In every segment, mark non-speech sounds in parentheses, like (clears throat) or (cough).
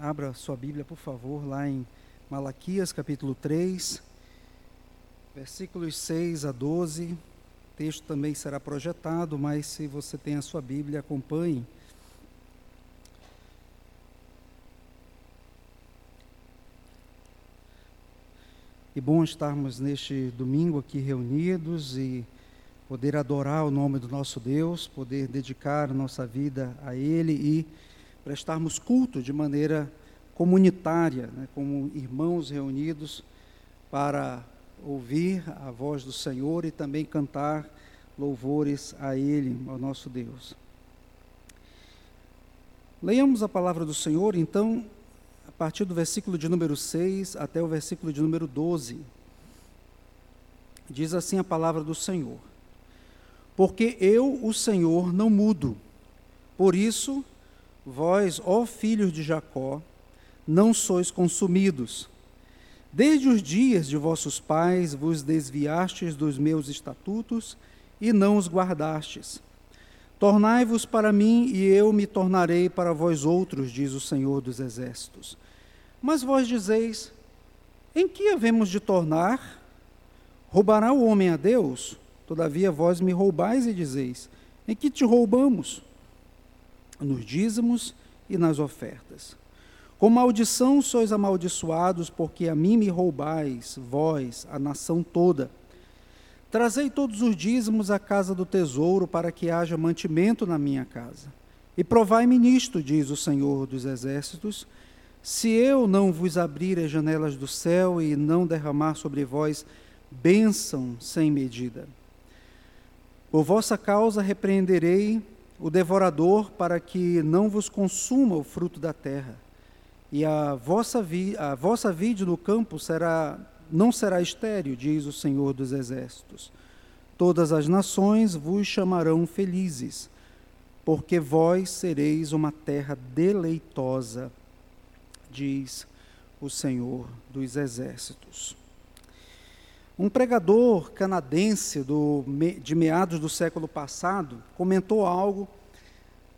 Abra sua Bíblia, por favor, lá em Malaquias, capítulo 3, versículos 6 a 12. O texto também será projetado, mas se você tem a sua Bíblia, acompanhe. Que bom estarmos neste domingo aqui reunidos e poder adorar o nome do nosso Deus, poder dedicar nossa vida a Ele e prestarmos culto de maneira comunitária, né, como irmãos reunidos para ouvir a voz do Senhor e também cantar louvores a Ele, ao nosso Deus. Leiamos a palavra do Senhor, então, a partir do versículo de número 6 até o versículo de número 12. Diz assim a palavra do Senhor: Porque eu, o Senhor, não mudo, por isso Vós, ó filhos de Jacó, não sois consumidos. Desde os dias de vossos pais vos desviastes dos meus estatutos e não os guardastes. Tornai-vos para mim e eu me tornarei para vós outros, diz o Senhor dos Exércitos. Mas vós dizeis: Em que havemos de tornar? Roubará o homem a Deus? Todavia vós me roubais e dizeis: Em que te roubamos? Nos dízimos e nas ofertas. Com maldição sois amaldiçoados, porque a mim me roubais, vós, a nação toda. Trazei todos os dízimos à casa do tesouro, para que haja mantimento na minha casa. E provai-me nisto, diz o Senhor dos Exércitos, se eu não vos abrir as janelas do céu e não derramar sobre vós bênção sem medida. Por vossa causa repreenderei o devorador para que não vos consuma o fruto da terra. E a vossa, vi, a vossa vide no campo será, não será estéril, diz o Senhor dos Exércitos. Todas as nações vos chamarão felizes, porque vós sereis uma terra deleitosa, diz o Senhor dos Exércitos. Um pregador canadense do, de meados do século passado comentou algo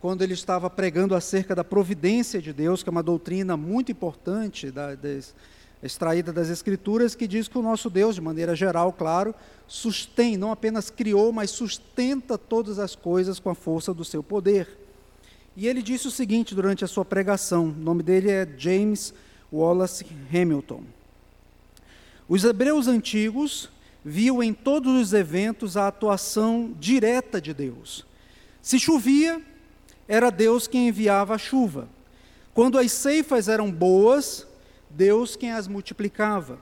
quando ele estava pregando acerca da providência de Deus, que é uma doutrina muito importante, da, das, extraída das Escrituras, que diz que o nosso Deus, de maneira geral, claro, sustém, não apenas criou, mas sustenta todas as coisas com a força do seu poder. E ele disse o seguinte durante a sua pregação: o nome dele é James Wallace Hamilton. Os hebreus antigos viam em todos os eventos a atuação direta de Deus. Se chovia, era Deus quem enviava a chuva. Quando as ceifas eram boas, Deus quem as multiplicava.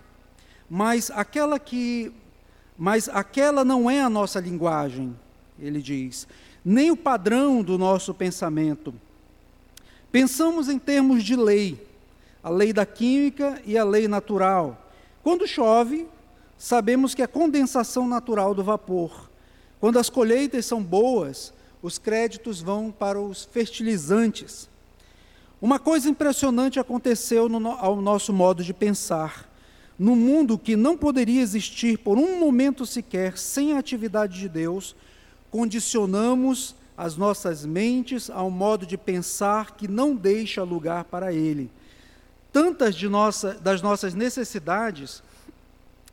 Mas aquela que mas aquela não é a nossa linguagem, ele diz, nem o padrão do nosso pensamento. Pensamos em termos de lei, a lei da química e a lei natural. Quando chove, sabemos que é condensação natural do vapor. Quando as colheitas são boas, os créditos vão para os fertilizantes. Uma coisa impressionante aconteceu no, ao nosso modo de pensar. No mundo que não poderia existir por um momento sequer sem a atividade de Deus, condicionamos as nossas mentes a um modo de pensar que não deixa lugar para Ele tantas de nossa, das nossas necessidades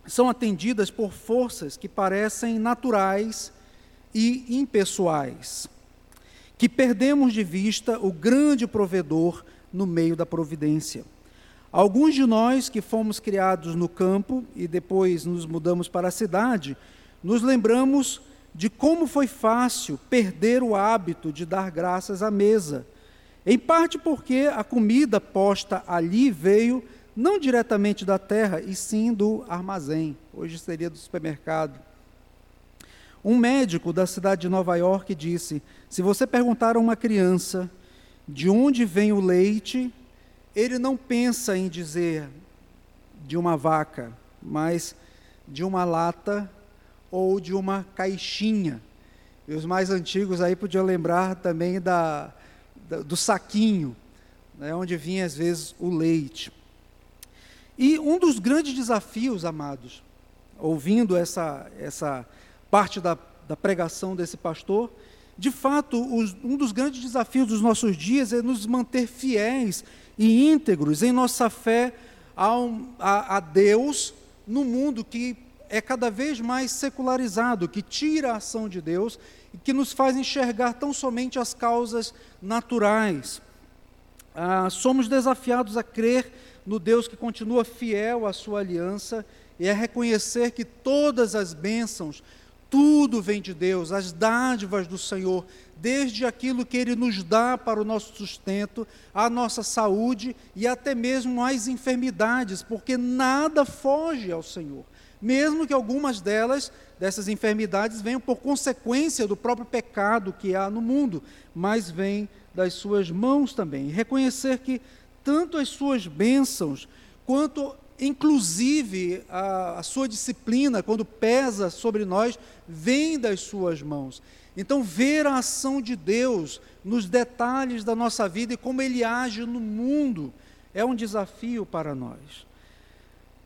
são atendidas por forças que parecem naturais e impessoais, que perdemos de vista o grande provedor no meio da providência. Alguns de nós que fomos criados no campo e depois nos mudamos para a cidade, nos lembramos de como foi fácil perder o hábito de dar graças à mesa em parte porque a comida posta ali veio não diretamente da terra, e sim do armazém, hoje seria do supermercado. Um médico da cidade de Nova York disse: se você perguntar a uma criança de onde vem o leite, ele não pensa em dizer de uma vaca, mas de uma lata ou de uma caixinha. E os mais antigos aí podiam lembrar também da, do saquinho, né, onde vinha às vezes o leite. E um dos grandes desafios, amados, ouvindo essa, essa parte da, da pregação desse pastor, de fato, os, um dos grandes desafios dos nossos dias é nos manter fiéis e íntegros em nossa fé a, a, Deus no mundo que é cada vez mais secularizado, que tira a ação de Deus que nos faz enxergar tão somente as causas naturais. Ah, somos desafiados a crer no Deus que continua fiel à sua aliança e a reconhecer que todas as bênçãos, tudo vem de Deus, as dádivas do Senhor, desde aquilo que Ele nos dá para o nosso sustento, a nossa saúde e até mesmo as enfermidades, porque nada foge ao Senhor mesmo que algumas delas, dessas enfermidades, venham por consequência do próprio pecado que há no mundo, mas vêm das suas mãos também. Reconhecer que tanto as suas bênçãos, quanto inclusive a, a sua disciplina, quando pesa sobre nós, vem das suas mãos. Então, ver a ação de Deus nos detalhes da nossa vida e como Ele age no mundo é um desafio para nós.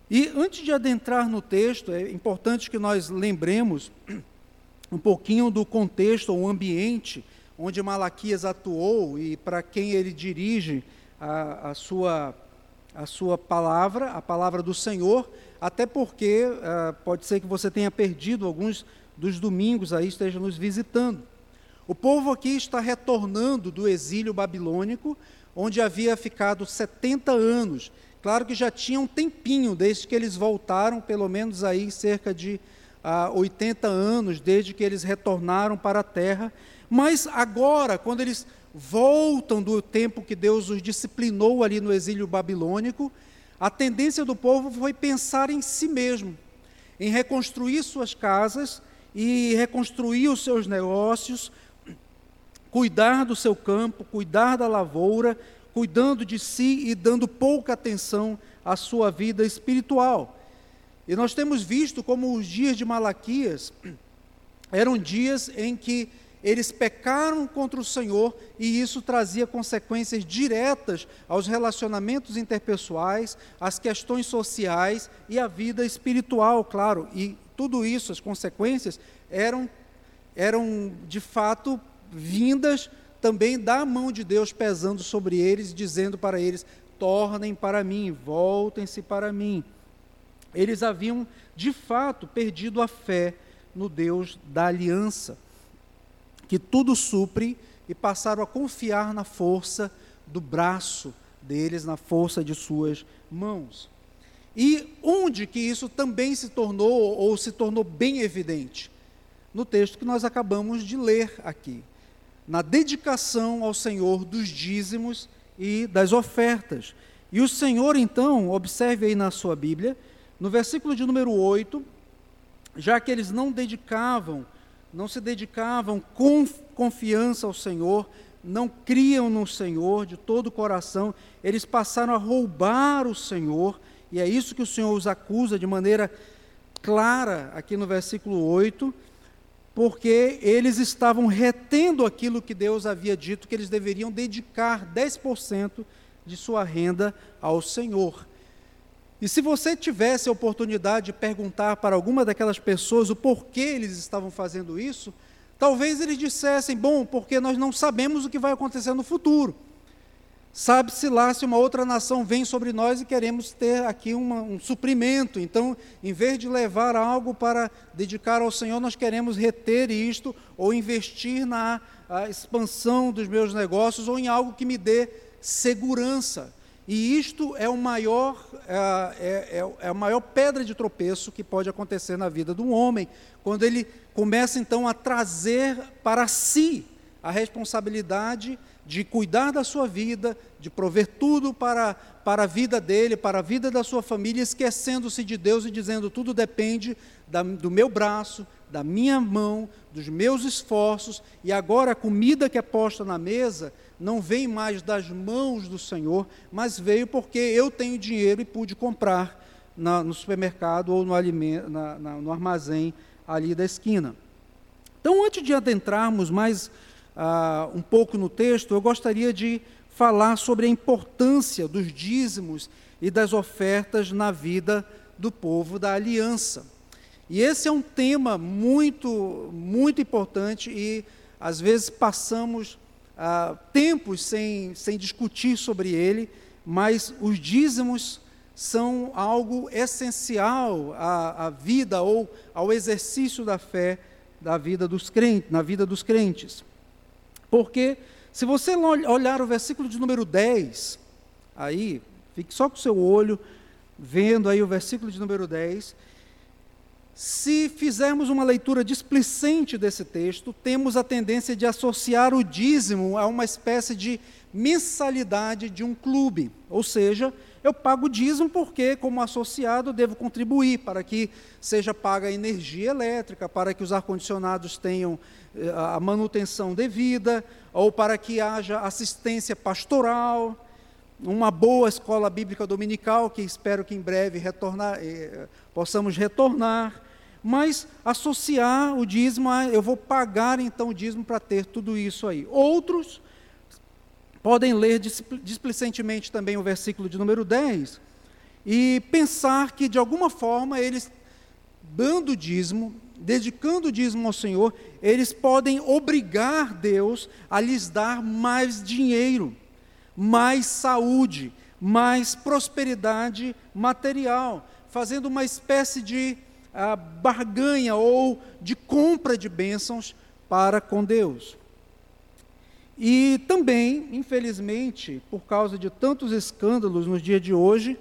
E antes de adentrar no texto, é importante que nós lembremos um pouquinho do contexto, o ambiente onde Malaquias atuou e para quem ele dirige a, a, sua, a sua palavra, a palavra do Senhor, até porque uh, pode ser que você tenha perdido alguns dos domingos aí, esteja nos visitando. O povo aqui está retornando do exílio babilônico, onde havia ficado 70 anos Claro que já tinha um tempinho desde que eles voltaram, pelo menos aí cerca de ah, 80 anos, desde que eles retornaram para a terra. Mas agora, quando eles voltam do tempo que Deus os disciplinou ali no exílio babilônico, a tendência do povo foi pensar em si mesmo, em reconstruir suas casas e reconstruir os seus negócios, cuidar do seu campo, cuidar da lavoura cuidando de si e dando pouca atenção à sua vida espiritual. E nós temos visto como os dias de Malaquias (clears throat) eram dias em que eles pecaram contra o Senhor e isso trazia consequências diretas aos relacionamentos interpessoais, às questões sociais e à vida espiritual, claro. E tudo isso, as consequências, eram, eram de fato vindas também da mão de Deus pesando sobre eles, dizendo para eles: tornem para mim, voltem-se para mim. Eles haviam, de fato, perdido a fé no Deus da aliança, que tudo supre, e passaram a confiar na força do braço deles, na força de suas mãos. E onde que isso também se tornou, ou se tornou bem evidente? No texto que nós acabamos de ler aqui na dedicação ao Senhor dos dízimos e das ofertas. E o Senhor, então, observe aí na sua Bíblia, no versículo de número 8, já que eles não dedicavam, não se dedicavam com confiança ao Senhor, não criam no Senhor de todo o coração, eles passaram a roubar o Senhor, e é isso que o Senhor os acusa de maneira clara aqui no versículo 8 porque eles estavam retendo aquilo que Deus havia dito que eles deveriam dedicar 10% de sua renda ao Senhor. E se você tivesse a oportunidade de perguntar para alguma daquelas pessoas o porquê eles estavam fazendo isso, talvez eles dissessem: bom, porque nós não sabemos o que vai acontecer no futuro. Sabe-se lá se uma outra nação vem sobre nós e queremos ter aqui uma, um suprimento. Então, em vez de levar algo para dedicar ao Senhor, nós queremos reter isto ou investir na expansão dos meus negócios ou em algo que me dê segurança. E isto é, o maior, é, é, é, é a maior pedra de tropeço que pode acontecer na vida de um homem, quando ele começa então a trazer para si a responsabilidade de cuidar da sua vida, de prover tudo para, para a vida dele, para a vida da sua família, esquecendo-se de Deus e dizendo: tudo depende da, do meu braço, da minha mão, dos meus esforços, e agora a comida que é posta na mesa não vem mais das mãos do Senhor, mas veio porque eu tenho dinheiro e pude comprar na, no supermercado ou no, na, na, no armazém ali da esquina. Então, antes de adentrarmos mais uh, um pouco no texto, eu gostaria de falar sobre a importância dos dízimos e das ofertas na vida do povo da aliança. E esse é um tema muito, muito importante e às vezes passamos uh, tempos sem, sem discutir sobre ele, mas os dízimos são algo essencial à, à vida ou ao exercício da fé da vida dos crentes, na vida dos crentes. Porque se você olhar o versículo de número 10, aí, fique só com o seu olho vendo aí o versículo de número 10, se fizermos uma leitura displicente desse texto, temos a tendência de associar o dízimo a uma espécie de mensalidade de um clube, ou seja, eu pago o dízimo porque, como associado, devo contribuir para que seja paga a energia elétrica, para que os ar-condicionados tenham eh, a manutenção devida, ou para que haja assistência pastoral, uma boa escola bíblica dominical, que espero que em breve retornar, eh, possamos retornar. Mas associar o dízimo a eu vou pagar então o dízimo para ter tudo isso aí. Outros podem ler displicentemente também o versículo de número 10 e pensar que, de alguma forma, eles, dando dízimo, dedicando o dízimo ao Senhor, eles podem obrigar Deus a lhes dar mais dinheiro, mais saúde, mais prosperidade material, fazendo uma espécie de uh, barganha ou de compra de bênçãos para com Deus. E também, infelizmente, por causa de tantos escândalos nos dias de hoje,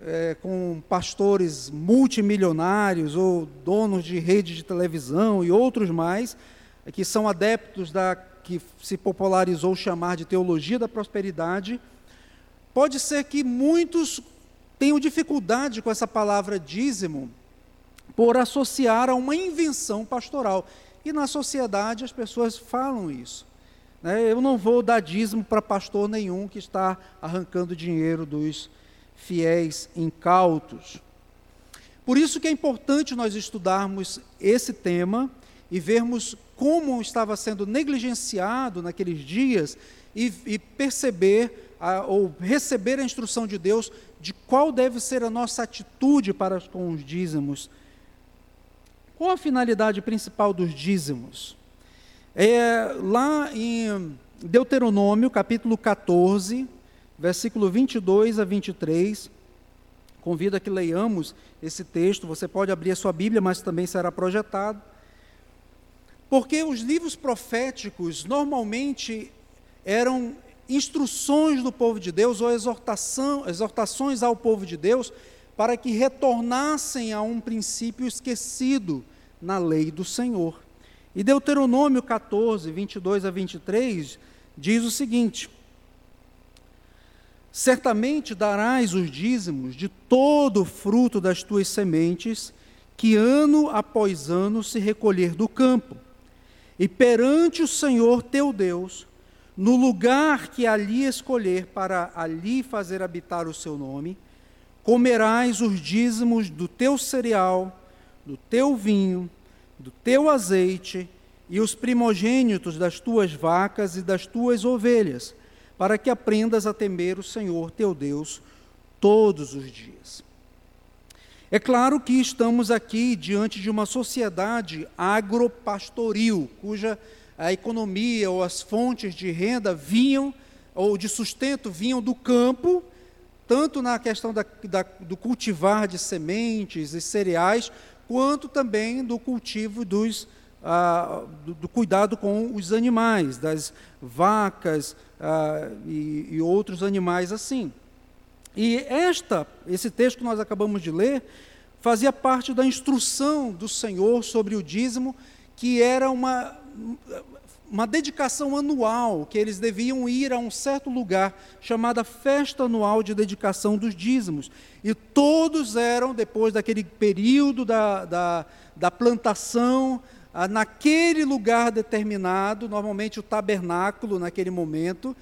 é, com pastores multimilionários ou donos de redes de televisão e outros mais, que são adeptos da que se popularizou chamar de teologia da prosperidade, pode ser que muitos tenham dificuldade com essa palavra dízimo por associar a uma invenção pastoral. E na sociedade as pessoas falam isso. Né? Eu não vou dar dízimo para pastor nenhum que está arrancando dinheiro dos fiéis incautos. Por isso que é importante nós estudarmos esse tema e vermos como estava sendo negligenciado naqueles dias e, e perceber a, ou receber a instrução de Deus de qual deve ser a nossa atitude para com os dízimos. Qual a finalidade principal dos dízimos? É, lá em Deuteronômio, capítulo 14, versículo 22 a 23, convido a que leiamos esse texto. Você pode abrir a sua Bíblia, mas também será projetado. Porque os livros proféticos normalmente eram instruções do povo de Deus ou exortação, exortações ao povo de Deus para que retornassem a um princípio esquecido na lei do Senhor. E Deuteronômio 14, 22 a 23 diz o seguinte: Certamente darás os dízimos de todo o fruto das tuas sementes, que ano após ano se recolher do campo, e perante o Senhor teu Deus, no lugar que ali escolher para ali fazer habitar o seu nome, comerás os dízimos do teu cereal, do teu vinho, do teu azeite e os primogênitos das tuas vacas e das tuas ovelhas, para que aprendas a temer o Senhor teu Deus todos os dias. É claro que estamos aqui diante de uma sociedade agropastoril, cuja a economia ou as fontes de renda vinham, ou de sustento vinham do campo, tanto na questão da, da, do cultivar de sementes e cereais, quanto também do cultivo dos, ah, do, do, cuidado com os animais, das vacas ah, e, e outros animais assim. E esta, esse texto que nós acabamos de ler, fazia parte da instrução do Senhor sobre o dízimo, que era uma, uma dedicação anual, que eles deviam ir a um certo lugar, chamada Festa Anual de Dedicação dos Dízimos. E todos eram, depois daquele período da, da, da plantação, ah, naquele lugar determinado, normalmente o tabernáculo, naquele momento,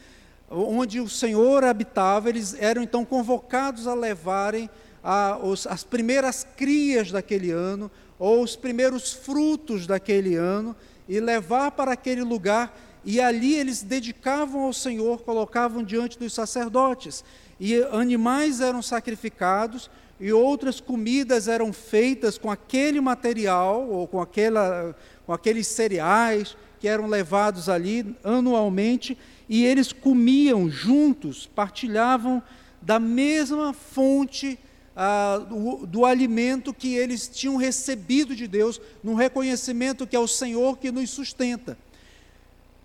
onde o Senhor habitava, eles eram então convocados a levarem a, os, as primeiras crias daquele ano, ou os primeiros frutos daquele ano, e levar para aquele lugar, e ali eles dedicavam ao Senhor, colocavam diante dos sacerdotes, e animais eram sacrificados, e outras comidas eram feitas com aquele material, ou com, aquela, com aqueles cereais que eram levados ali anualmente, e eles comiam juntos, partilhavam da mesma fonte ah, do, do, alimento que eles tinham recebido de Deus, no reconhecimento que é o Senhor que nos sustenta.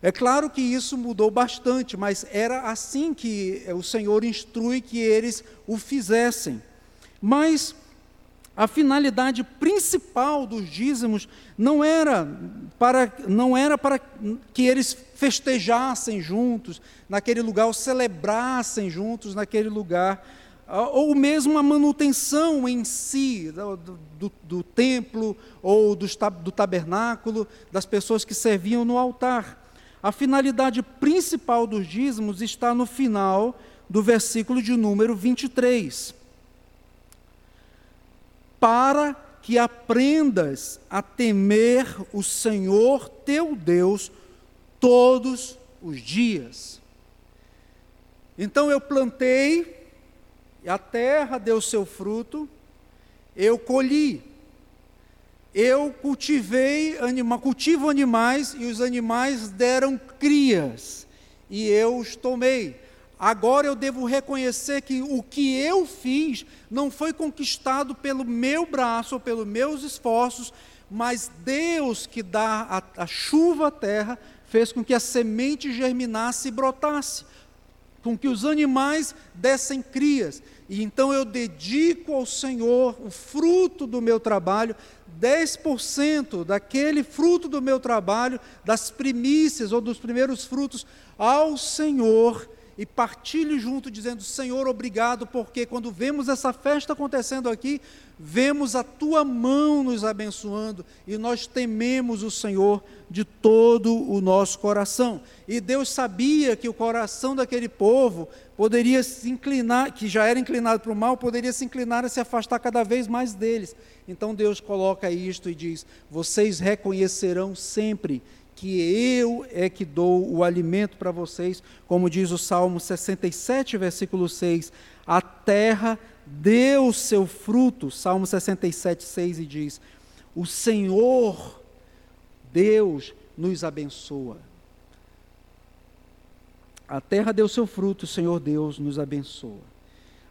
É claro que isso mudou bastante, mas era assim que o Senhor instrui que eles o fizessem. Mas a finalidade principal dos dízimos não era para, não era para que eles festejassem juntos naquele lugar, ou celebrassem juntos naquele lugar, ou mesmo a manutenção em si do, do, do templo ou do, do tabernáculo, das pessoas que serviam no altar. A finalidade principal dos dízimos está no final do versículo de número 23 para que aprendas a temer o Senhor teu Deus todos os dias. Então eu plantei, a terra deu seu fruto, eu colhi, eu cultivei, anima, cultivo animais, e os animais deram crias, e eu os tomei. Agora eu devo reconhecer que o que eu fiz não foi conquistado pelo meu braço ou pelos meus esforços, mas Deus que dá a, a chuva à terra fez com que a semente germinasse e brotasse, com que os animais dessem crias. E então eu dedico ao Senhor o fruto do meu trabalho, 10% daquele fruto do meu trabalho, das primícias ou dos primeiros frutos, ao Senhor e partilhe junto, dizendo: Senhor, obrigado, porque quando vemos essa festa acontecendo aqui, vemos a tua mão nos abençoando e nós tememos o Senhor de todo o nosso coração. E Deus sabia que o coração daquele povo poderia se inclinar, que já era inclinado para o mal, poderia se inclinar a se afastar cada vez mais deles. Então Deus coloca isto e diz: Vocês reconhecerão sempre que eu é que dou o alimento para vocês, como diz o Salmo 67, versículo 6. A terra deu seu fruto, Salmo 67, 6, e diz: O Senhor, Deus, nos abençoa. A terra deu seu fruto, o Senhor Deus nos abençoa.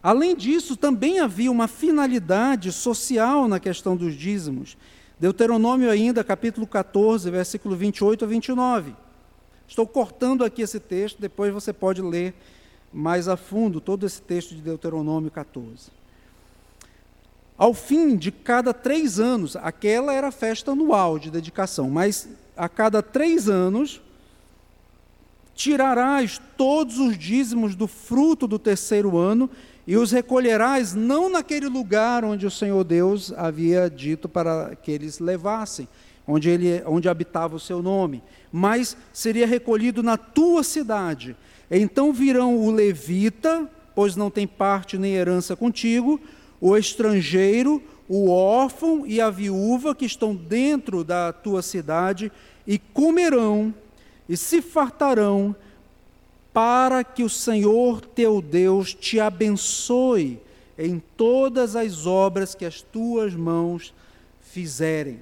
Além disso, também havia uma finalidade social na questão dos dízimos. Deuteronômio ainda, capítulo 14, versículo 28 a 29. Estou cortando aqui esse texto, depois você pode ler mais a fundo todo esse texto de Deuteronômio 14. Ao fim de cada três anos, aquela era a festa anual de dedicação, mas a cada três anos tirarás todos os dízimos do fruto do terceiro ano e os recolherás não naquele lugar onde o Senhor Deus havia dito para que eles levassem, onde, ele, onde habitava o seu nome, mas seria recolhido na tua cidade. Então virão o levita, pois não tem parte nem herança contigo, o estrangeiro, o órfão e a viúva que estão dentro da tua cidade, e comerão e se fartarão para que o Senhor teu Deus te abençoe em todas as obras que as tuas mãos fizerem.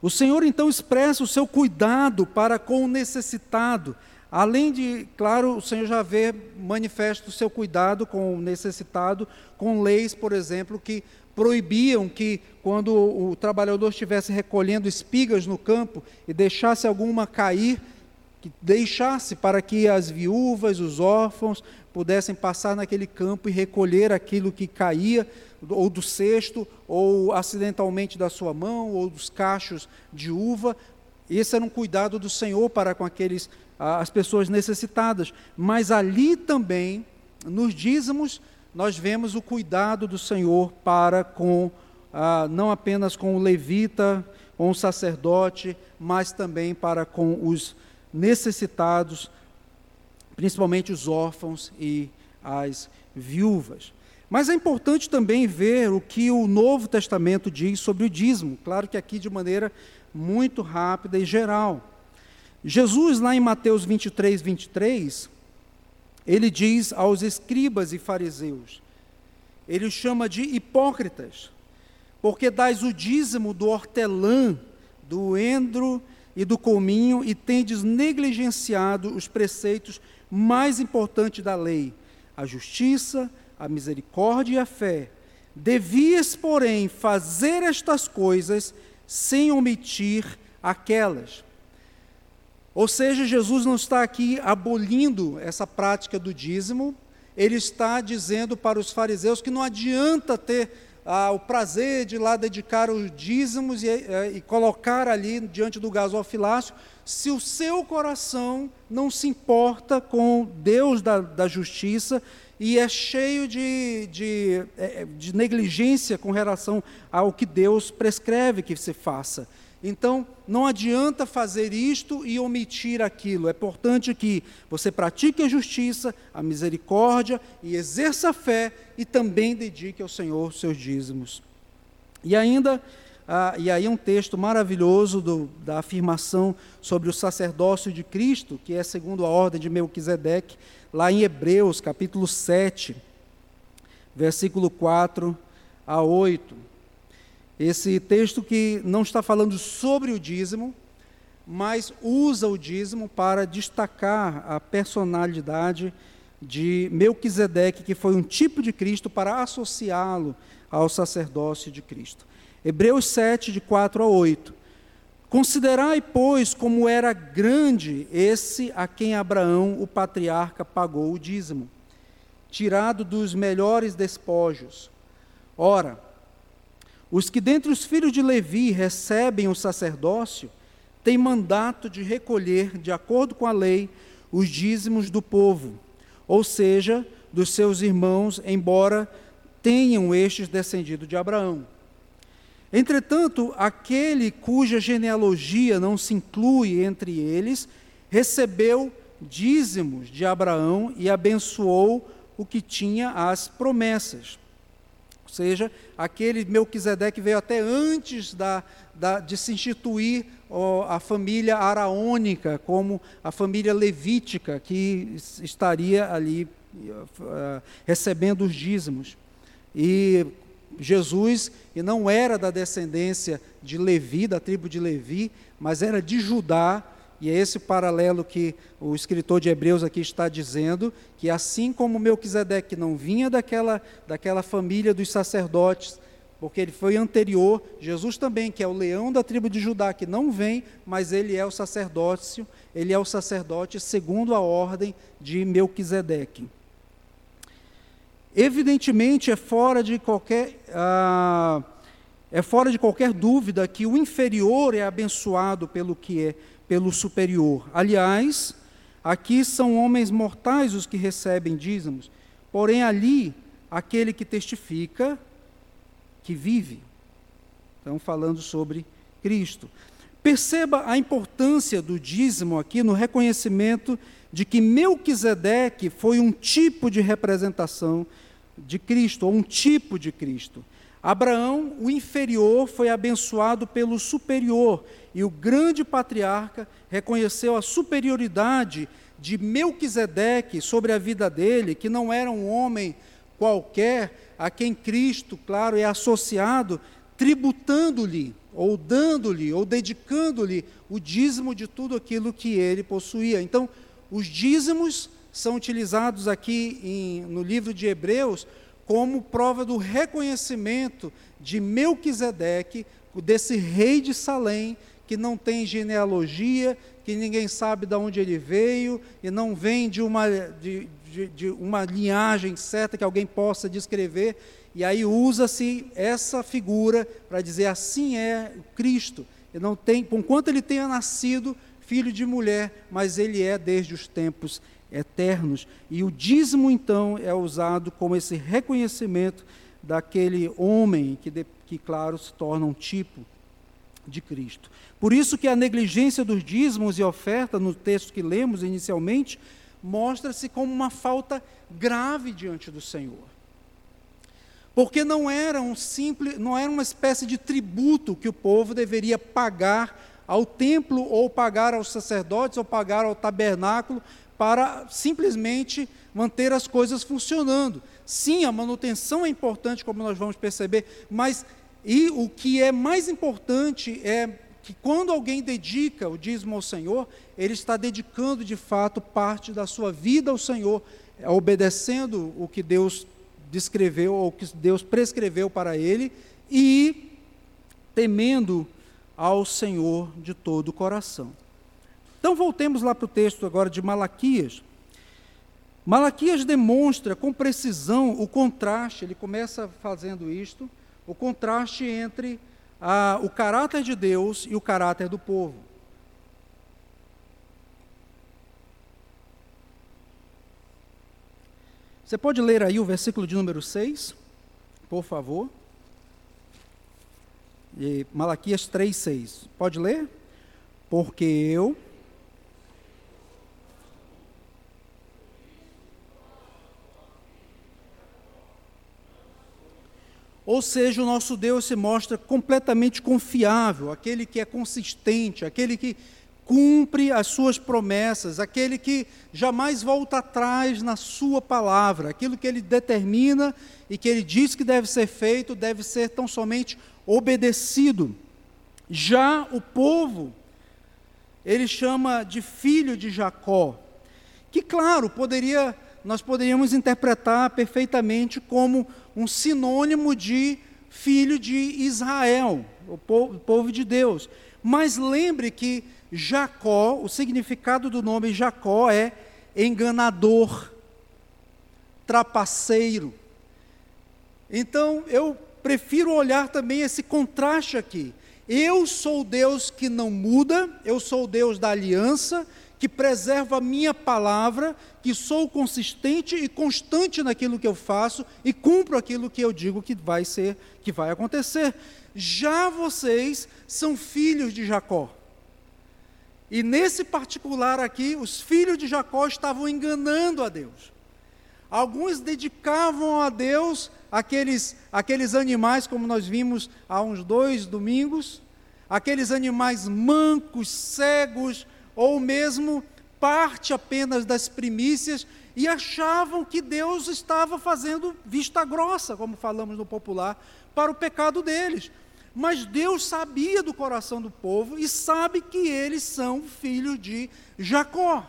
O Senhor então expressa o seu cuidado para com o necessitado. Além de, claro, o Senhor já vê manifesta o seu cuidado com o necessitado, com leis, por exemplo, que proibiam que, quando o trabalhador estivesse recolhendo espigas no campo e deixasse alguma cair, que deixasse para que as viúvas, os órfãos, pudessem passar naquele campo e recolher aquilo que caía, ou do cesto, ou acidentalmente da sua mão, ou dos cachos de uva. Esse era um cuidado do Senhor para com aqueles, as pessoas necessitadas. Mas ali também, nos dízimos, nós vemos o cuidado do Senhor para com, ah, não apenas com o levita, com o sacerdote, mas também para com os necessitados, principalmente os órfãos e as viúvas. Mas é importante também ver o que o Novo Testamento diz sobre o dízimo, claro que aqui de maneira muito rápida e geral. Jesus, lá em Mateus 23, 23, ele diz aos escribas e fariseus, ele os chama de hipócritas, porque dais o dízimo do hortelã, do endro e do cominho e tendes negligenciado os preceitos mais importantes da lei: a justiça, a misericórdia e a fé. Devias, porém, fazer estas coisas sem omitir aquelas. Ou seja, Jesus não está aqui abolindo essa prática do dízimo, ele está dizendo para os fariseus que não adianta ter ah, o prazer de lá dedicar os dízimos e, e, e colocar ali diante do gasofilácio, se o seu coração não se importa com Deus da, da justiça e é cheio de, de, é, de negligência com relação ao que Deus prescreve que se faça. Então, não adianta fazer isto e omitir aquilo. É importante que você pratique a justiça, a misericórdia e exerça a fé e também dedique ao Senhor seus dízimos. E ainda, ah, e aí um texto maravilhoso do, da afirmação sobre o sacerdócio de Cristo, que é segundo a ordem de Melquisedeque, lá em Hebreus, capítulo 7, versículo 4 a 8. Esse texto que não está falando sobre o dízimo, mas usa o dízimo para destacar a personalidade de Melquisedeque, que foi um tipo de Cristo, para associá-lo ao sacerdócio de Cristo. Hebreus 7, de 4 a 8. Considerai, pois, como era grande esse a quem Abraão, o patriarca, pagou o dízimo, tirado dos melhores despojos. Ora, os que dentre os filhos de Levi recebem o sacerdócio têm mandato de recolher, de acordo com a lei, os dízimos do povo, ou seja, dos seus irmãos, embora tenham estes descendido de Abraão. Entretanto, aquele cuja genealogia não se inclui entre eles, recebeu dízimos de Abraão e abençoou o que tinha as promessas seja, aquele Melquisedeque veio até antes da, da, de se instituir ó, a família araônica como a família levítica que estaria ali uh, recebendo os dízimos. E Jesus e não era da descendência de Levi, da tribo de Levi, mas era de Judá, e é esse paralelo que o escritor de Hebreus aqui está dizendo, que assim como Melquisedeque não vinha daquela, daquela família dos sacerdotes, porque ele foi anterior, Jesus também, que é o leão da tribo de Judá, que não vem, mas ele é o sacerdócio, ele é o sacerdote segundo a ordem de Melquisedeque. Evidentemente é fora de qualquer ah, é fora de qualquer dúvida que o inferior é abençoado pelo que é pelo superior. Aliás, aqui são homens mortais os que recebem dízimos, porém ali aquele que testifica que vive. Então, falando sobre Cristo. Perceba a importância do dízimo aqui no reconhecimento de que Melquisedeque foi um tipo de representação de Cristo, ou um tipo de Cristo. Abraão, o inferior, foi abençoado pelo superior, e o grande patriarca reconheceu a superioridade de Melquisedeque sobre a vida dele, que não era um homem qualquer, a quem Cristo, claro, é associado, tributando-lhe, ou dando-lhe, ou dedicando-lhe o dízimo de tudo aquilo que ele possuía. Então, os dízimos são utilizados aqui em, no livro de Hebreus como prova do reconhecimento de Melquisedeque, desse rei de Salém, que não tem genealogia, que ninguém sabe de onde ele veio, e não vem de uma, de, de, de uma linhagem certa que alguém possa descrever, e aí usa-se essa figura para dizer assim é Cristo. E não tem, por quanto ele tenha nascido filho de mulher, mas ele é desde os tempos eternos. E o dízimo, então, é usado como esse reconhecimento daquele homem que, de, que, claro, se torna um tipo de Cristo. Por isso que a negligência dos dízimos e oferta, no texto que lemos inicialmente, mostra-se como uma falta grave diante do Senhor. Porque não era um simples, não era uma espécie de tributo que o povo deveria pagar ao templo ou pagar aos sacerdotes ou pagar ao tabernáculo para simplesmente manter as coisas funcionando. Sim, a manutenção é importante, como nós vamos perceber, mas e o que é mais importante é que quando alguém dedica o dízimo ao Senhor, ele está dedicando de fato parte da sua vida ao Senhor, obedecendo o que Deus descreveu ou que Deus prescreveu para ele e temendo ao Senhor de todo o coração. Então voltemos lá para o texto agora de Malaquias. Malaquias demonstra com precisão o contraste, ele começa fazendo isto, o contraste entre a, o caráter de Deus e o caráter do povo. Você pode ler aí o versículo de número 6, por favor? E Malaquias 3, 6. Pode ler? Porque eu Ou seja, o nosso Deus se mostra completamente confiável, aquele que é consistente, aquele que cumpre as suas promessas, aquele que jamais volta atrás na sua palavra, aquilo que ele determina e que ele diz que deve ser feito, deve ser tão somente obedecido. Já o povo, ele chama de filho de Jacó, que claro, poderia nós poderíamos interpretar perfeitamente como um sinônimo de filho de Israel, o povo, o povo de Deus. Mas lembre que Jacó, o significado do nome Jacó é enganador, trapaceiro. Então, eu prefiro olhar também esse contraste aqui. Eu sou Deus que não muda, eu sou Deus da aliança, que preservo a minha palavra, que sou consistente e constante naquilo que eu faço e cumpro aquilo que eu digo que vai ser, que vai acontecer. Já vocês são filhos de Jacó. E nesse particular aqui, os filhos de Jacó estavam enganando a Deus. Alguns dedicavam a Deus aqueles, aqueles animais, como nós vimos há uns dois domingos, aqueles animais mancos, cegos, ou mesmo parte apenas das primícias, e achavam que Deus estava fazendo vista grossa, como falamos no popular, para o pecado deles. Mas Deus sabia do coração do povo e sabe que eles são filhos de Jacó.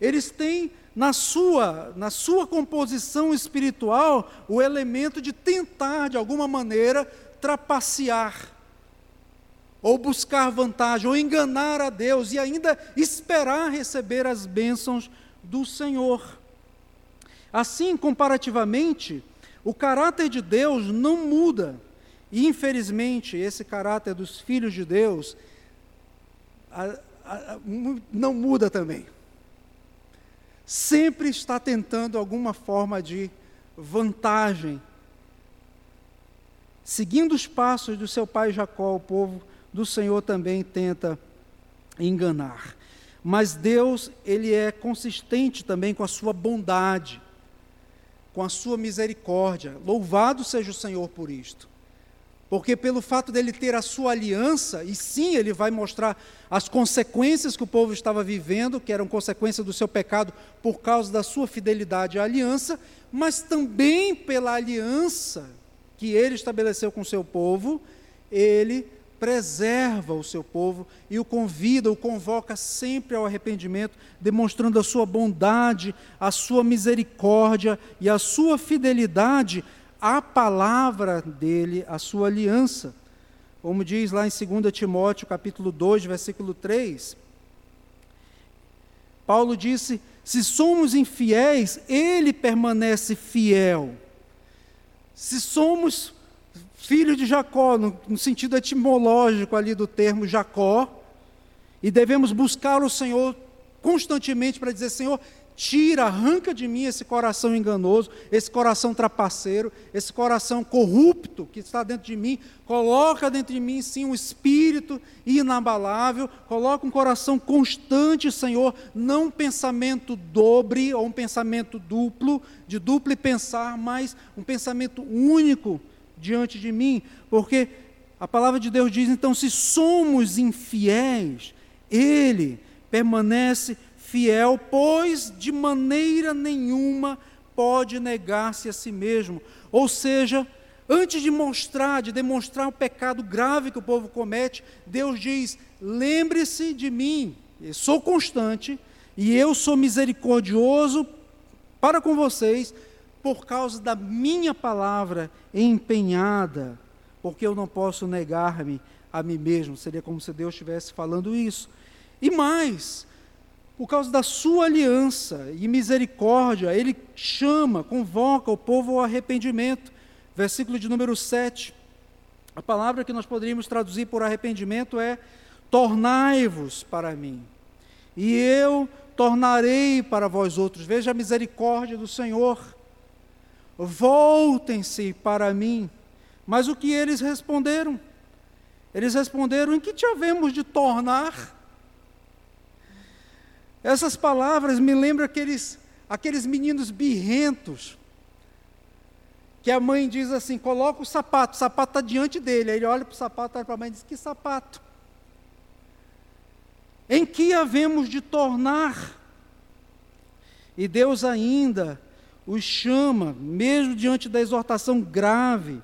Eles têm na sua, na sua composição espiritual o elemento de tentar, de alguma maneira, trapacear ou buscar vantagem, ou enganar a Deus e ainda esperar receber as bênçãos do Senhor. Assim, comparativamente, o caráter de Deus não muda. E, infelizmente, esse caráter dos filhos de Deus a, a, não muda também. Sempre está tentando alguma forma de vantagem. Seguindo os passos do seu pai Jacó, o povo do Senhor também tenta enganar. Mas Deus, ele é consistente também com a sua bondade, com a sua misericórdia. Louvado seja o Senhor por isto. Porque pelo fato dele ter a sua aliança, e sim, ele vai mostrar as consequências que o povo estava vivendo, que eram consequências do seu pecado por causa da sua fidelidade à aliança, mas também pela aliança que ele estabeleceu com o seu povo, ele preserva o seu povo e o convida, o convoca sempre ao arrependimento, demonstrando a sua bondade, a sua misericórdia e a sua fidelidade à palavra dele, à sua aliança. Como diz lá em 2 Timóteo, capítulo 2, versículo 3, Paulo disse: "Se somos infiéis, ele permanece fiel. Se somos filho de Jacó, no, no sentido etimológico ali do termo Jacó, e devemos buscar o Senhor constantemente para dizer: Senhor, tira, arranca de mim esse coração enganoso, esse coração trapaceiro, esse coração corrupto que está dentro de mim, coloca dentro de mim sim um espírito inabalável, coloca um coração constante, Senhor, não um pensamento dobre ou um pensamento duplo, de duplo pensar, mas um pensamento único diante de mim, porque a palavra de Deus diz: então, se somos infiéis, Ele permanece fiel, pois de maneira nenhuma pode negar-se a si mesmo. Ou seja, antes de mostrar, de demonstrar o pecado grave que o povo comete, Deus diz: lembre-se de mim, eu sou constante, E eu sou misericordioso para com vocês por causa da minha palavra empenhada, porque eu não posso negar-me a mim mesmo. Seria como se Deus estivesse falando isso. E mais, por causa da sua aliança e misericórdia, ele chama, convoca o povo ao arrependimento. Versículo de número 7. A palavra que nós poderíamos traduzir por arrependimento é: tornai-vos para mim, e eu tornarei para vós outros. Veja a misericórdia do Senhor. Voltem-se para mim. Mas o que eles responderam? Eles responderam: em que te havemos de tornar? Essas palavras me lembram aqueles, aqueles meninos birrentos, que a mãe diz assim: coloca o sapato, o sapato está diante dele. Aí ele olha para o sapato, olha para a mãe e diz: que sapato? Em que havemos de tornar? E Deus ainda os chama, mesmo diante da exortação grave,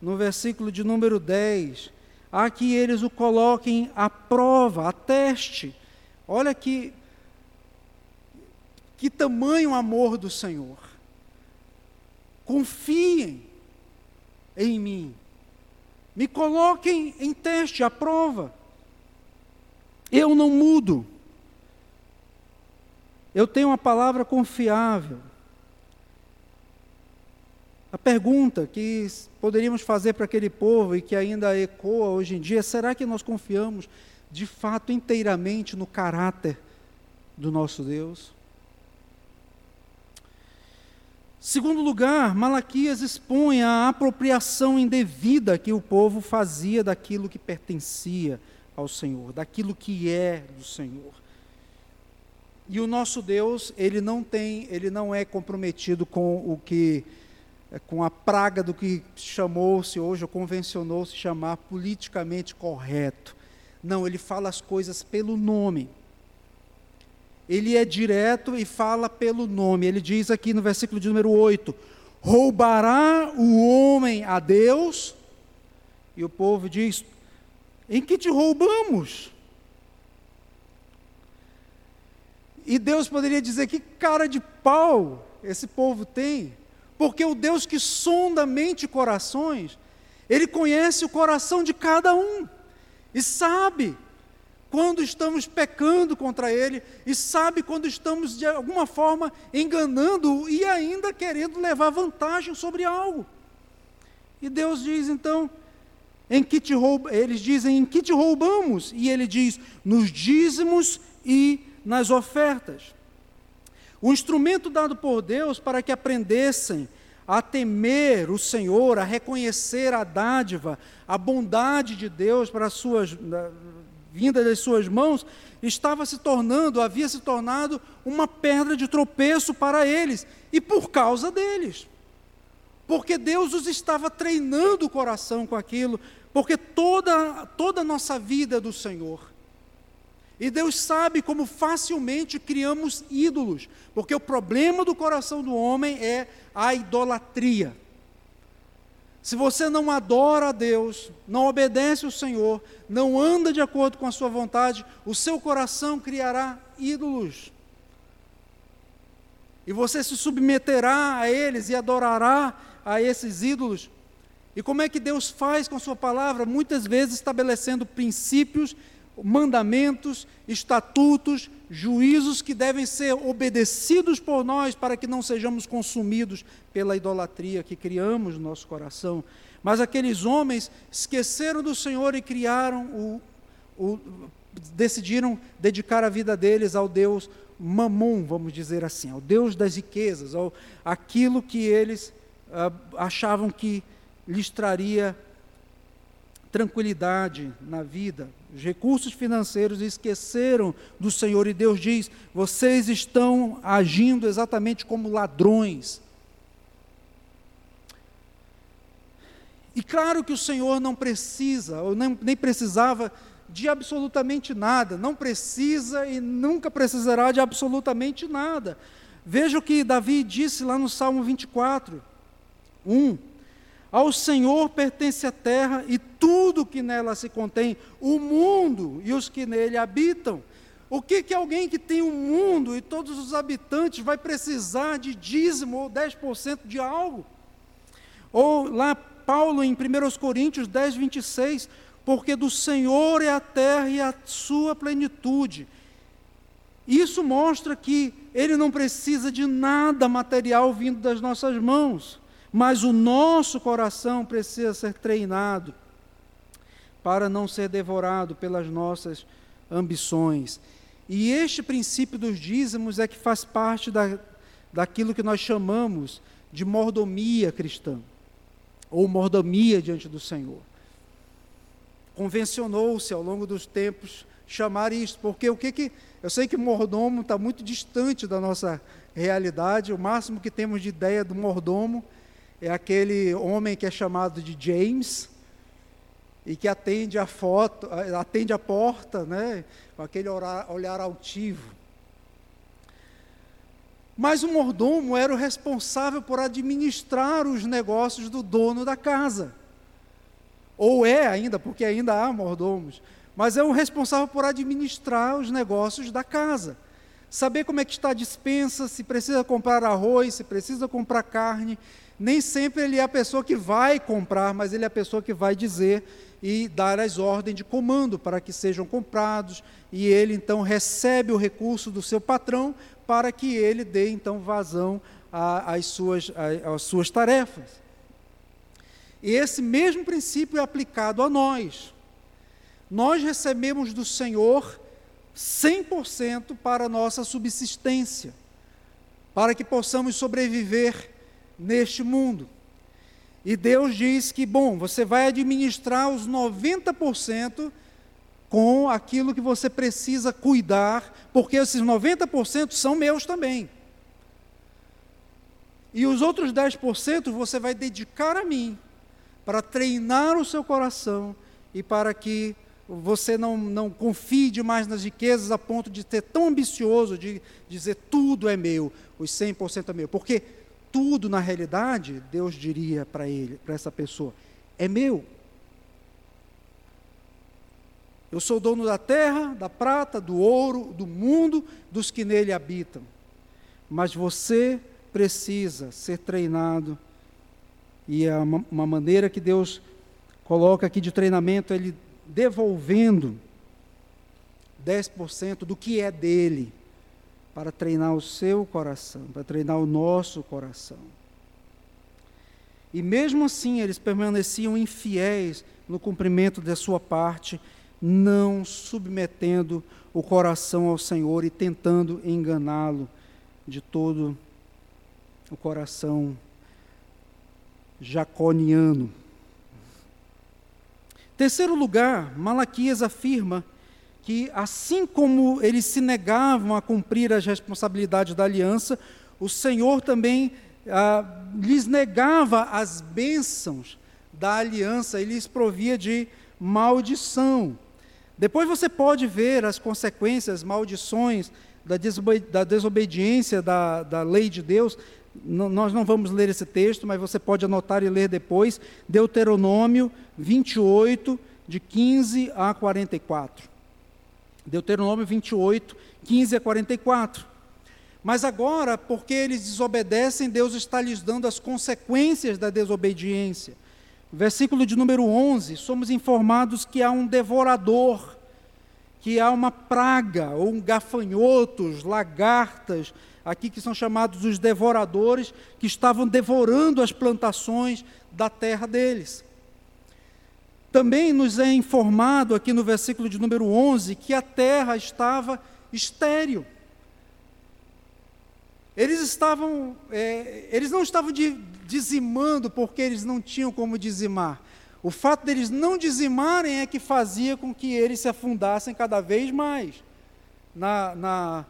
no versículo de número 10, a que eles o coloquem à prova, a teste. Olha que que tamanho amor do Senhor. Confiem em mim. Me coloquem em teste, à prova. Eu não mudo. Eu tenho uma palavra confiável. A pergunta que poderíamos fazer para aquele povo e que ainda ecoa hoje em dia: será que nós confiamos de fato inteiramente no caráter do nosso Deus? Segundo lugar, Malaquias expõe a apropriação indevida que o povo fazia daquilo que pertencia ao Senhor, daquilo que é do Senhor. E o nosso Deus, ele não tem, ele não é comprometido com o que com a praga do que chamou-se hoje ou convencionou-se chamar politicamente correto. Não, ele fala as coisas pelo nome ele é direto e fala pelo nome. Ele diz aqui no versículo de número 8: Roubará o homem a Deus? E o povo diz: Em que te roubamos? E Deus poderia dizer: Que cara de pau esse povo tem? Porque o Deus que sonda mente e corações, ele conhece o coração de cada um e sabe quando estamos pecando contra Ele e sabe quando estamos de alguma forma enganando e ainda querendo levar vantagem sobre algo. E Deus diz então, em que te rouba, eles dizem em que te roubamos? E ele diz, nos dízimos e nas ofertas. O instrumento dado por Deus para que aprendessem a temer o Senhor, a reconhecer a dádiva, a bondade de Deus para as suas vinda das suas mãos, estava se tornando, havia se tornado uma pedra de tropeço para eles, e por causa deles. Porque Deus os estava treinando o coração com aquilo, porque toda, toda a nossa vida é do Senhor. E Deus sabe como facilmente criamos ídolos, porque o problema do coração do homem é a idolatria. Se você não adora a Deus, não obedece ao Senhor, não anda de acordo com a sua vontade, o seu coração criará ídolos. E você se submeterá a eles e adorará a esses ídolos. E como é que Deus faz com a sua palavra? Muitas vezes estabelecendo princípios mandamentos, estatutos, juízos que devem ser obedecidos por nós para que não sejamos consumidos pela idolatria que criamos no nosso coração. Mas aqueles homens esqueceram do Senhor e criaram o, o decidiram dedicar a vida deles ao Deus Mamon, vamos dizer assim, ao Deus das riquezas, ao aquilo que eles ah, achavam que lhes traria tranquilidade na vida, os recursos financeiros esqueceram do Senhor e Deus diz: vocês estão agindo exatamente como ladrões. E claro que o Senhor não precisa, ou nem, nem precisava de absolutamente nada, não precisa e nunca precisará de absolutamente nada. Veja o que Davi disse lá no Salmo 24, 1. Ao Senhor pertence a terra e tudo que nela se contém, o mundo e os que nele habitam. O que, que alguém que tem o um mundo e todos os habitantes vai precisar de dízimo ou 10% de algo? Ou lá, Paulo, em 1 Coríntios 10, 26, porque do Senhor é a terra e a sua plenitude. Isso mostra que ele não precisa de nada material vindo das nossas mãos, mas o nosso coração precisa ser treinado para não ser devorado pelas nossas ambições. E este princípio dos dízimos é que faz parte da, daquilo que nós chamamos de mordomia cristã, ou mordomia diante do Senhor. Convencionou-se ao longo dos tempos chamar isto, porque o que que. Eu sei que mordomo está muito distante da nossa realidade, o máximo que temos de ideia do mordomo é aquele homem que é chamado de James, e que atende a foto, atende a porta, né, com aquele olhar altivo. Mas o mordomo era o responsável por administrar os negócios do dono da casa. Ou é ainda, porque ainda há mordomos, mas é o responsável por administrar os negócios da casa. Saber como é que está a dispensa, se precisa comprar arroz, se precisa comprar carne. Nem sempre ele é a pessoa que vai comprar, mas ele é a pessoa que vai dizer e dar as ordens de comando para que sejam comprados, e ele então recebe o recurso do seu patrão para que ele dê então vazão às suas, às suas tarefas. E esse mesmo princípio é aplicado a nós. Nós recebemos do Senhor 100% para a nossa subsistência, para que possamos sobreviver neste mundo. E Deus diz que, bom, você vai administrar os 90% com aquilo que você precisa cuidar, porque esses 90% são meus também. E os outros 10% você vai dedicar a mim, para treinar o seu coração e para que você não, não confie demais nas riquezas a ponto de ser tão ambicioso de dizer tudo é meu, os 100% é meu. Porque tudo, na realidade, Deus diria para ele, para essa pessoa: é meu. Eu sou dono da terra, da prata, do ouro, do mundo, dos que nele habitam. Mas você precisa ser treinado. E é uma, uma maneira que Deus coloca aqui de treinamento, ele devolvendo 10% do que é dele para treinar o seu coração, para treinar o nosso coração. E mesmo assim eles permaneciam infiéis no cumprimento da sua parte, não submetendo o coração ao Senhor e tentando enganá-lo de todo o coração jaconiano. Terceiro lugar, Malaquias afirma que, assim como eles se negavam a cumprir as responsabilidades da aliança, o Senhor também ah, lhes negava as bênçãos da aliança e lhes provia de maldição. Depois você pode ver as consequências, maldições da, da desobediência da, da lei de Deus. N nós não vamos ler esse texto, mas você pode anotar e ler depois. Deuteronômio 28, de 15 a 44. Deuteronômio 28, 15 a 44. Mas agora, porque eles desobedecem, Deus está lhes dando as consequências da desobediência. Versículo de número 11: somos informados que há um devorador, que há uma praga, ou um gafanhotos, lagartas, aqui que são chamados os devoradores, que estavam devorando as plantações da terra deles. Também nos é informado aqui no versículo de número 11 que a terra estava estéril. Eles estavam, é, eles não estavam de, dizimando porque eles não tinham como dizimar. O fato deles não dizimarem é que fazia com que eles se afundassem cada vez mais na, na,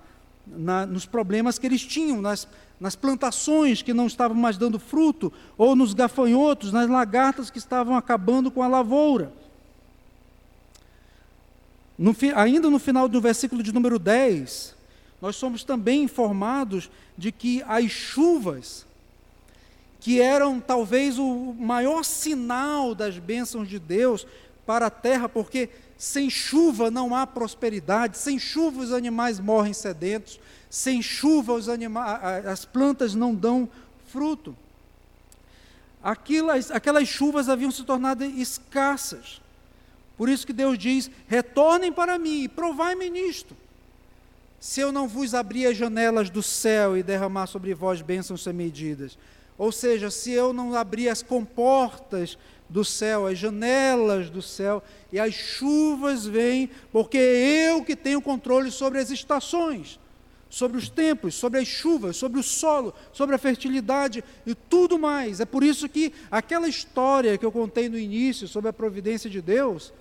na, nos problemas que eles tinham, nas, nas plantações que não estavam mais dando fruto, ou nos gafanhotos, nas lagartas que estavam acabando com a lavoura. No, ainda no final do versículo de número 10, nós somos também informados de que as chuvas, que eram talvez o maior sinal das bênçãos de Deus para a terra, porque sem chuva não há prosperidade, sem chuva os animais morrem sedentos, sem chuva os as plantas não dão fruto. Aquelas, aquelas chuvas haviam se tornado escassas. Por isso que Deus diz: retornem para mim e provai-me nisto. Se eu não vos abrir as janelas do céu e derramar sobre vós bênçãos sem medidas. Ou seja, se eu não abrir as comportas do céu, as janelas do céu, e as chuvas vêm, porque é eu que tenho controle sobre as estações, sobre os tempos, sobre as chuvas, sobre o solo, sobre a fertilidade e tudo mais. É por isso que aquela história que eu contei no início sobre a providência de Deus,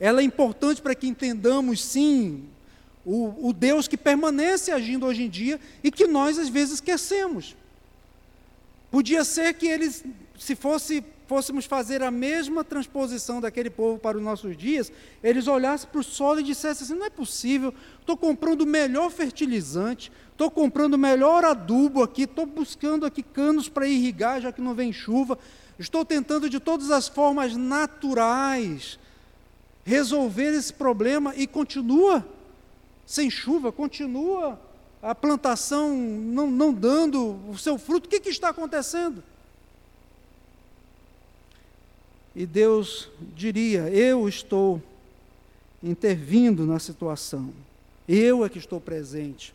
ela é importante para que entendamos, sim, o, o Deus que permanece agindo hoje em dia e que nós às vezes esquecemos. Podia ser que eles, se fosse fôssemos fazer a mesma transposição daquele povo para os nossos dias, eles olhassem para o solo e dissessem assim: não é possível, estou comprando o melhor fertilizante, estou comprando o melhor adubo aqui, estou buscando aqui canos para irrigar, já que não vem chuva, estou tentando de todas as formas naturais resolver esse problema e continua sem chuva, continua a plantação não, não dando o seu fruto, o que, que está acontecendo? E Deus diria: Eu estou intervindo na situação, eu é que estou presente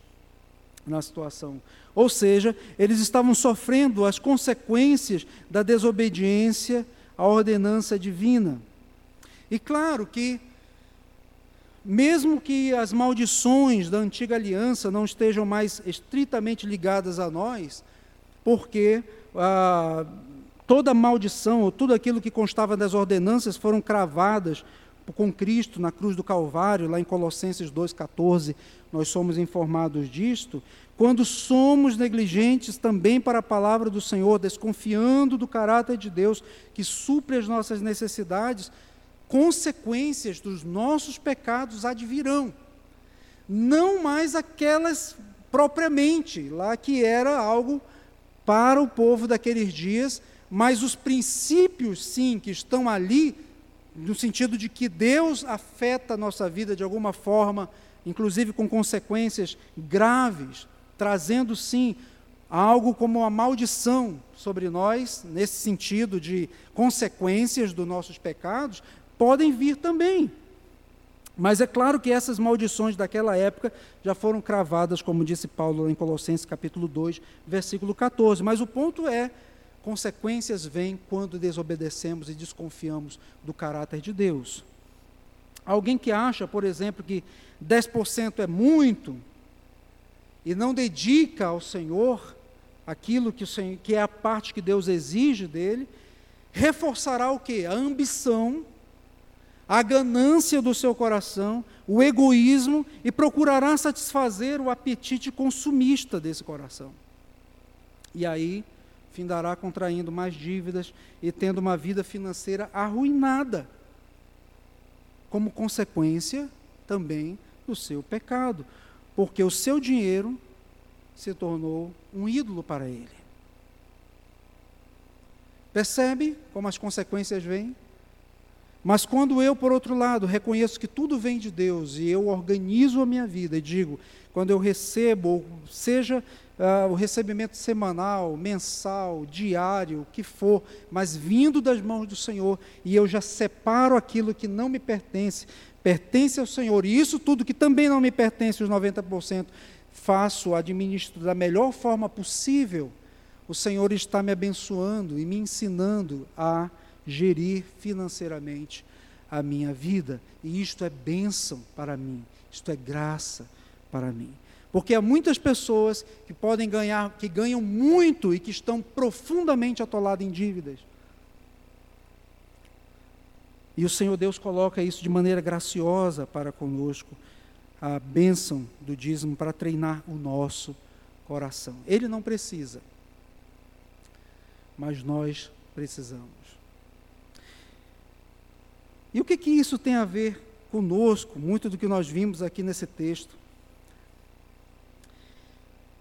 na situação. Ou seja, eles estavam sofrendo as consequências da desobediência à ordenança divina. E claro que, mesmo que as maldições da antiga aliança não estejam mais estritamente ligadas a nós, porque ah, toda maldição, ou tudo aquilo que constava das ordenanças foram cravadas com Cristo na cruz do Calvário, lá em Colossenses 2,14, nós somos informados disto. Quando somos negligentes também para a palavra do Senhor, desconfiando do caráter de Deus que supre as nossas necessidades, consequências dos nossos pecados advirão. Não mais aquelas propriamente, lá que era algo para o povo daqueles dias, mas os princípios, sim, que estão ali, no sentido de que Deus afeta a nossa vida de alguma forma, inclusive com consequências graves, trazendo, sim, algo como uma maldição sobre nós, nesse sentido de consequências dos nossos pecados, podem vir também. Mas é claro que essas maldições daquela época já foram cravadas, como disse Paulo em Colossenses capítulo 2, versículo 14. Mas o ponto é consequências vêm quando desobedecemos e desconfiamos do caráter de Deus. Alguém que acha, por exemplo, que 10% é muito e não dedica ao Senhor aquilo que, o Senhor, que é a parte que Deus exige dele, reforçará o que? A ambição, a ganância do seu coração, o egoísmo e procurará satisfazer o apetite consumista desse coração. E aí findará contraindo mais dívidas e tendo uma vida financeira arruinada, como consequência também do seu pecado, porque o seu dinheiro se tornou um ídolo para ele. Percebe como as consequências vêm? Mas quando eu, por outro lado, reconheço que tudo vem de Deus e eu organizo a minha vida e digo, quando eu recebo, seja uh, o recebimento semanal, mensal, diário, o que for, mas vindo das mãos do Senhor, e eu já separo aquilo que não me pertence, pertence ao Senhor, e isso tudo que também não me pertence, os 90%, faço, administro da melhor forma possível, o Senhor está me abençoando e me ensinando a gerir financeiramente a minha vida. E isto é bênção para mim, isto é graça para mim. Porque há muitas pessoas que podem ganhar, que ganham muito e que estão profundamente atoladas em dívidas. E o Senhor Deus coloca isso de maneira graciosa para conosco, a bênção do dízimo para treinar o nosso coração. Ele não precisa, mas nós precisamos. E o que, que isso tem a ver conosco? Muito do que nós vimos aqui nesse texto.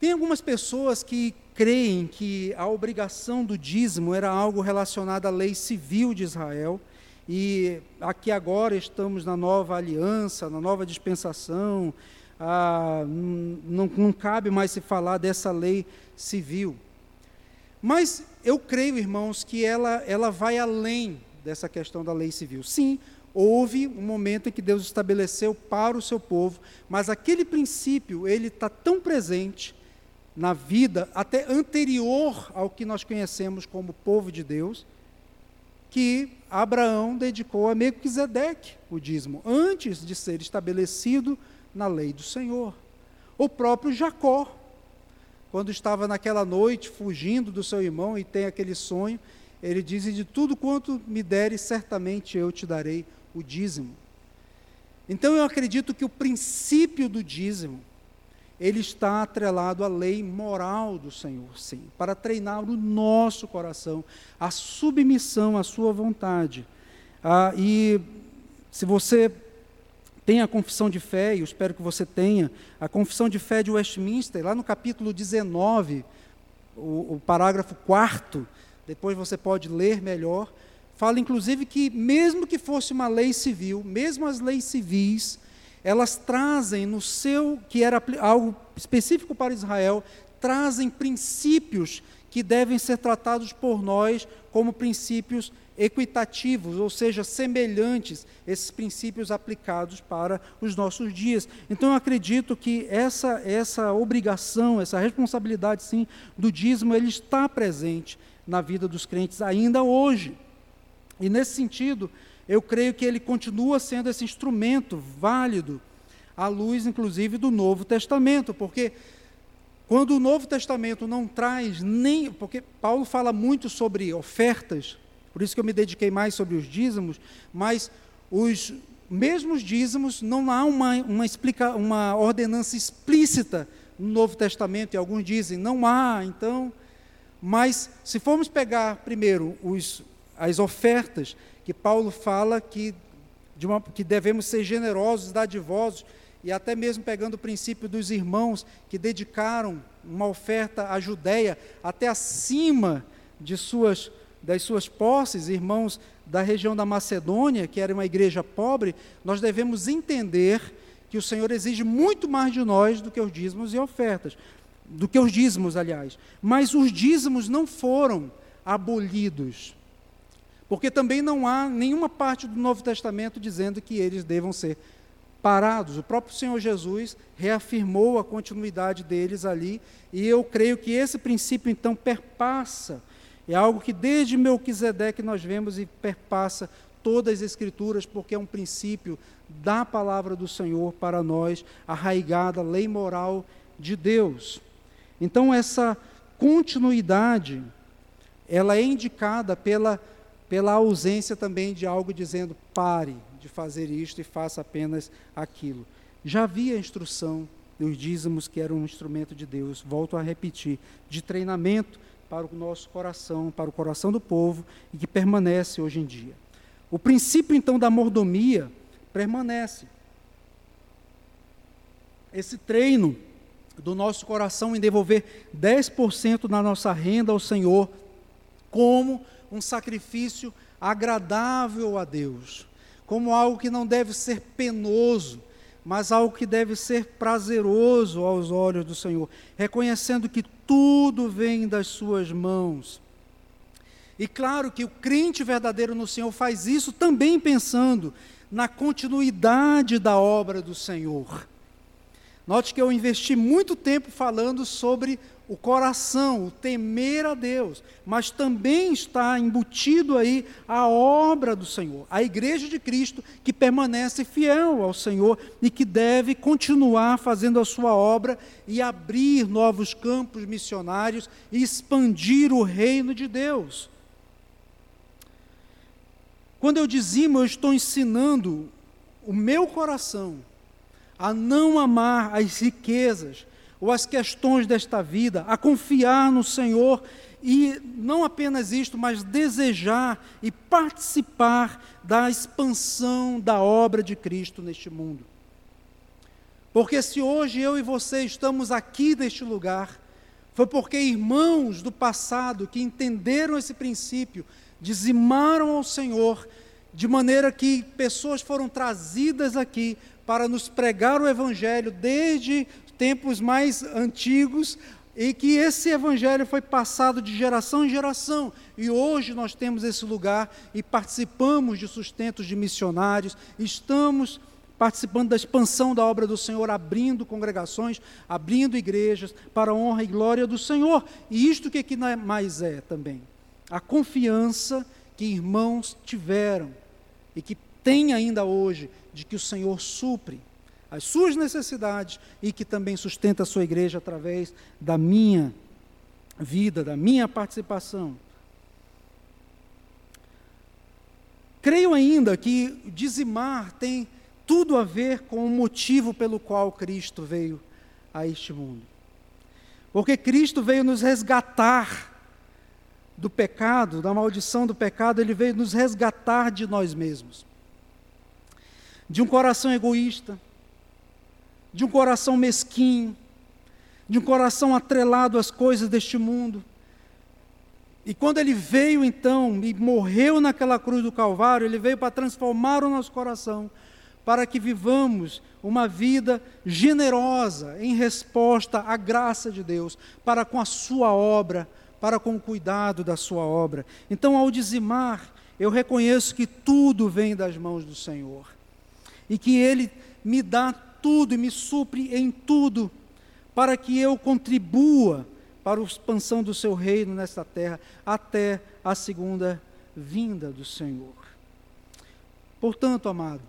Tem algumas pessoas que creem que a obrigação do dízimo era algo relacionado à lei civil de Israel e aqui agora estamos na nova aliança, na nova dispensação, ah, não, não cabe mais se falar dessa lei civil. Mas eu creio, irmãos, que ela, ela vai além dessa questão da lei civil. Sim, houve um momento em que Deus estabeleceu para o seu povo, mas aquele princípio, ele está tão presente na vida, até anterior ao que nós conhecemos como povo de Deus, que Abraão dedicou a Melquisedeque o dízimo, antes de ser estabelecido na lei do Senhor. O próprio Jacó, quando estava naquela noite fugindo do seu irmão e tem aquele sonho, ele diz: De tudo quanto me deres, certamente eu te darei o dízimo. Então eu acredito que o princípio do dízimo, ele está atrelado à lei moral do Senhor, sim, para treinar o nosso coração, a submissão à sua vontade. Ah, e se você tem a confissão de fé, e eu espero que você tenha, a confissão de fé de Westminster, lá no capítulo 19, o, o parágrafo 4, depois você pode ler melhor, fala inclusive que, mesmo que fosse uma lei civil, mesmo as leis civis, elas trazem no seu, que era algo específico para Israel, trazem princípios que devem ser tratados por nós como princípios equitativos, ou seja, semelhantes esses princípios aplicados para os nossos dias. Então eu acredito que essa essa obrigação, essa responsabilidade sim do dízimo, ele está presente na vida dos crentes ainda hoje. E nesse sentido, eu creio que ele continua sendo esse instrumento válido à luz inclusive do Novo Testamento, porque quando o Novo Testamento não traz nem, porque Paulo fala muito sobre ofertas, por isso que eu me dediquei mais sobre os dízimos, mas os mesmos dízimos não há uma, uma, explica, uma ordenança explícita no Novo Testamento, e alguns dizem não há, então. Mas se formos pegar primeiro os, as ofertas que Paulo fala que, de uma, que devemos ser generosos, dadivosos, e até mesmo pegando o princípio dos irmãos que dedicaram uma oferta à Judéia até acima de suas das suas posses, irmãos da região da Macedônia, que era uma igreja pobre, nós devemos entender que o Senhor exige muito mais de nós do que os dízimos e ofertas, do que os dízimos, aliás. Mas os dízimos não foram abolidos, porque também não há nenhuma parte do Novo Testamento dizendo que eles devam ser parados. O próprio Senhor Jesus reafirmou a continuidade deles ali, e eu creio que esse princípio então perpassa é algo que desde Melquisedeque nós vemos e perpassa todas as escrituras, porque é um princípio da palavra do Senhor para nós, arraigada, lei moral de Deus. Então essa continuidade, ela é indicada pela, pela ausência também de algo dizendo pare de fazer isto e faça apenas aquilo. Já havia instrução dos dízimos que era um instrumento de Deus, volto a repetir, de treinamento para o nosso coração, para o coração do povo e que permanece hoje em dia. O princípio, então, da mordomia permanece. Esse treino do nosso coração em devolver 10% da nossa renda ao Senhor como um sacrifício agradável a Deus, como algo que não deve ser penoso, mas algo que deve ser prazeroso aos olhos do Senhor, reconhecendo que tudo vem das Suas mãos. E claro que o crente verdadeiro no Senhor faz isso também pensando na continuidade da obra do Senhor. Note que eu investi muito tempo falando sobre o coração, o temer a Deus, mas também está embutido aí a obra do Senhor, a igreja de Cristo que permanece fiel ao Senhor e que deve continuar fazendo a sua obra e abrir novos campos missionários e expandir o reino de Deus. Quando eu dizimo, eu estou ensinando o meu coração a não amar as riquezas, ou as questões desta vida, a confiar no Senhor e não apenas isto, mas desejar e participar da expansão da obra de Cristo neste mundo. Porque se hoje eu e você estamos aqui neste lugar, foi porque irmãos do passado que entenderam esse princípio, dizimaram ao Senhor de maneira que pessoas foram trazidas aqui para nos pregar o Evangelho desde tempos mais antigos e que esse Evangelho foi passado de geração em geração. E hoje nós temos esse lugar e participamos de sustentos de missionários, estamos participando da expansão da obra do Senhor, abrindo congregações, abrindo igrejas para a honra e glória do Senhor. E isto que aqui mais é também? A confiança que irmãos tiveram e que têm ainda hoje de que o Senhor supre as suas necessidades e que também sustenta a sua igreja através da minha vida, da minha participação. Creio ainda que dizimar tem tudo a ver com o motivo pelo qual Cristo veio a este mundo. Porque Cristo veio nos resgatar do pecado, da maldição do pecado, ele veio nos resgatar de nós mesmos. De um coração egoísta, de um coração mesquinho, de um coração atrelado às coisas deste mundo. E quando ele veio então e morreu naquela cruz do Calvário, ele veio para transformar o nosso coração para que vivamos uma vida generosa em resposta à graça de Deus, para com a sua obra, para com o cuidado da sua obra. Então, ao dizimar, eu reconheço que tudo vem das mãos do Senhor e que Ele me dá tudo e me supre em tudo, para que eu contribua para a expansão do seu reino nesta terra até a segunda vinda do Senhor. Portanto, amado,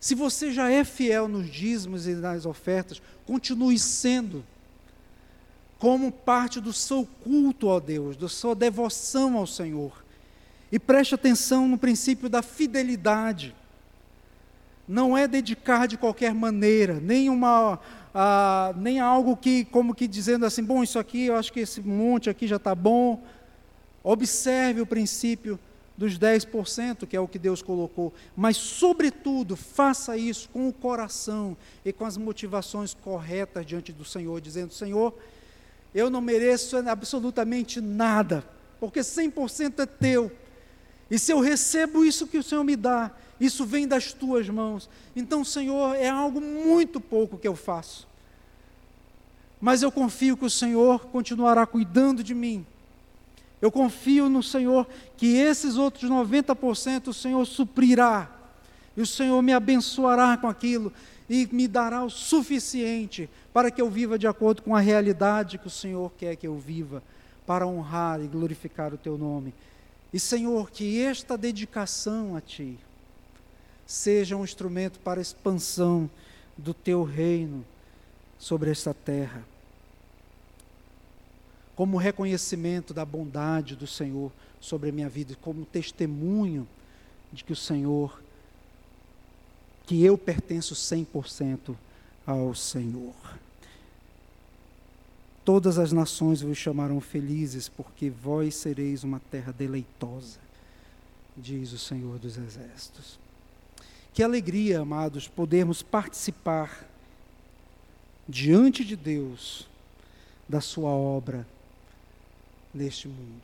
se você já é fiel nos dízimos e nas ofertas, continue sendo, como parte do seu culto a Deus, da sua devoção ao Senhor. E preste atenção no princípio da fidelidade. Não é dedicar de qualquer maneira, nem uma, ah, nem algo que, como que dizendo assim, bom, isso aqui, eu acho que esse monte aqui já está bom. Observe o princípio dos 10%, que é o que Deus colocou, mas, sobretudo, faça isso com o coração e com as motivações corretas diante do Senhor, dizendo: Senhor, eu não mereço absolutamente nada, porque 100% é teu, e se eu recebo isso que o Senhor me dá, isso vem das tuas mãos, então, Senhor, é algo muito pouco que eu faço, mas eu confio que o Senhor continuará cuidando de mim eu confio no Senhor que esses outros 90% o Senhor suprirá. E o Senhor me abençoará com aquilo e me dará o suficiente para que eu viva de acordo com a realidade que o Senhor quer que eu viva, para honrar e glorificar o teu nome. E Senhor, que esta dedicação a ti seja um instrumento para a expansão do teu reino sobre esta terra como reconhecimento da bondade do Senhor sobre a minha vida, como testemunho de que o Senhor, que eu pertenço 100% ao Senhor. Todas as nações vos chamarão felizes, porque vós sereis uma terra deleitosa, diz o Senhor dos Exércitos. Que alegria, amados, podermos participar diante de Deus da Sua obra neste mundo,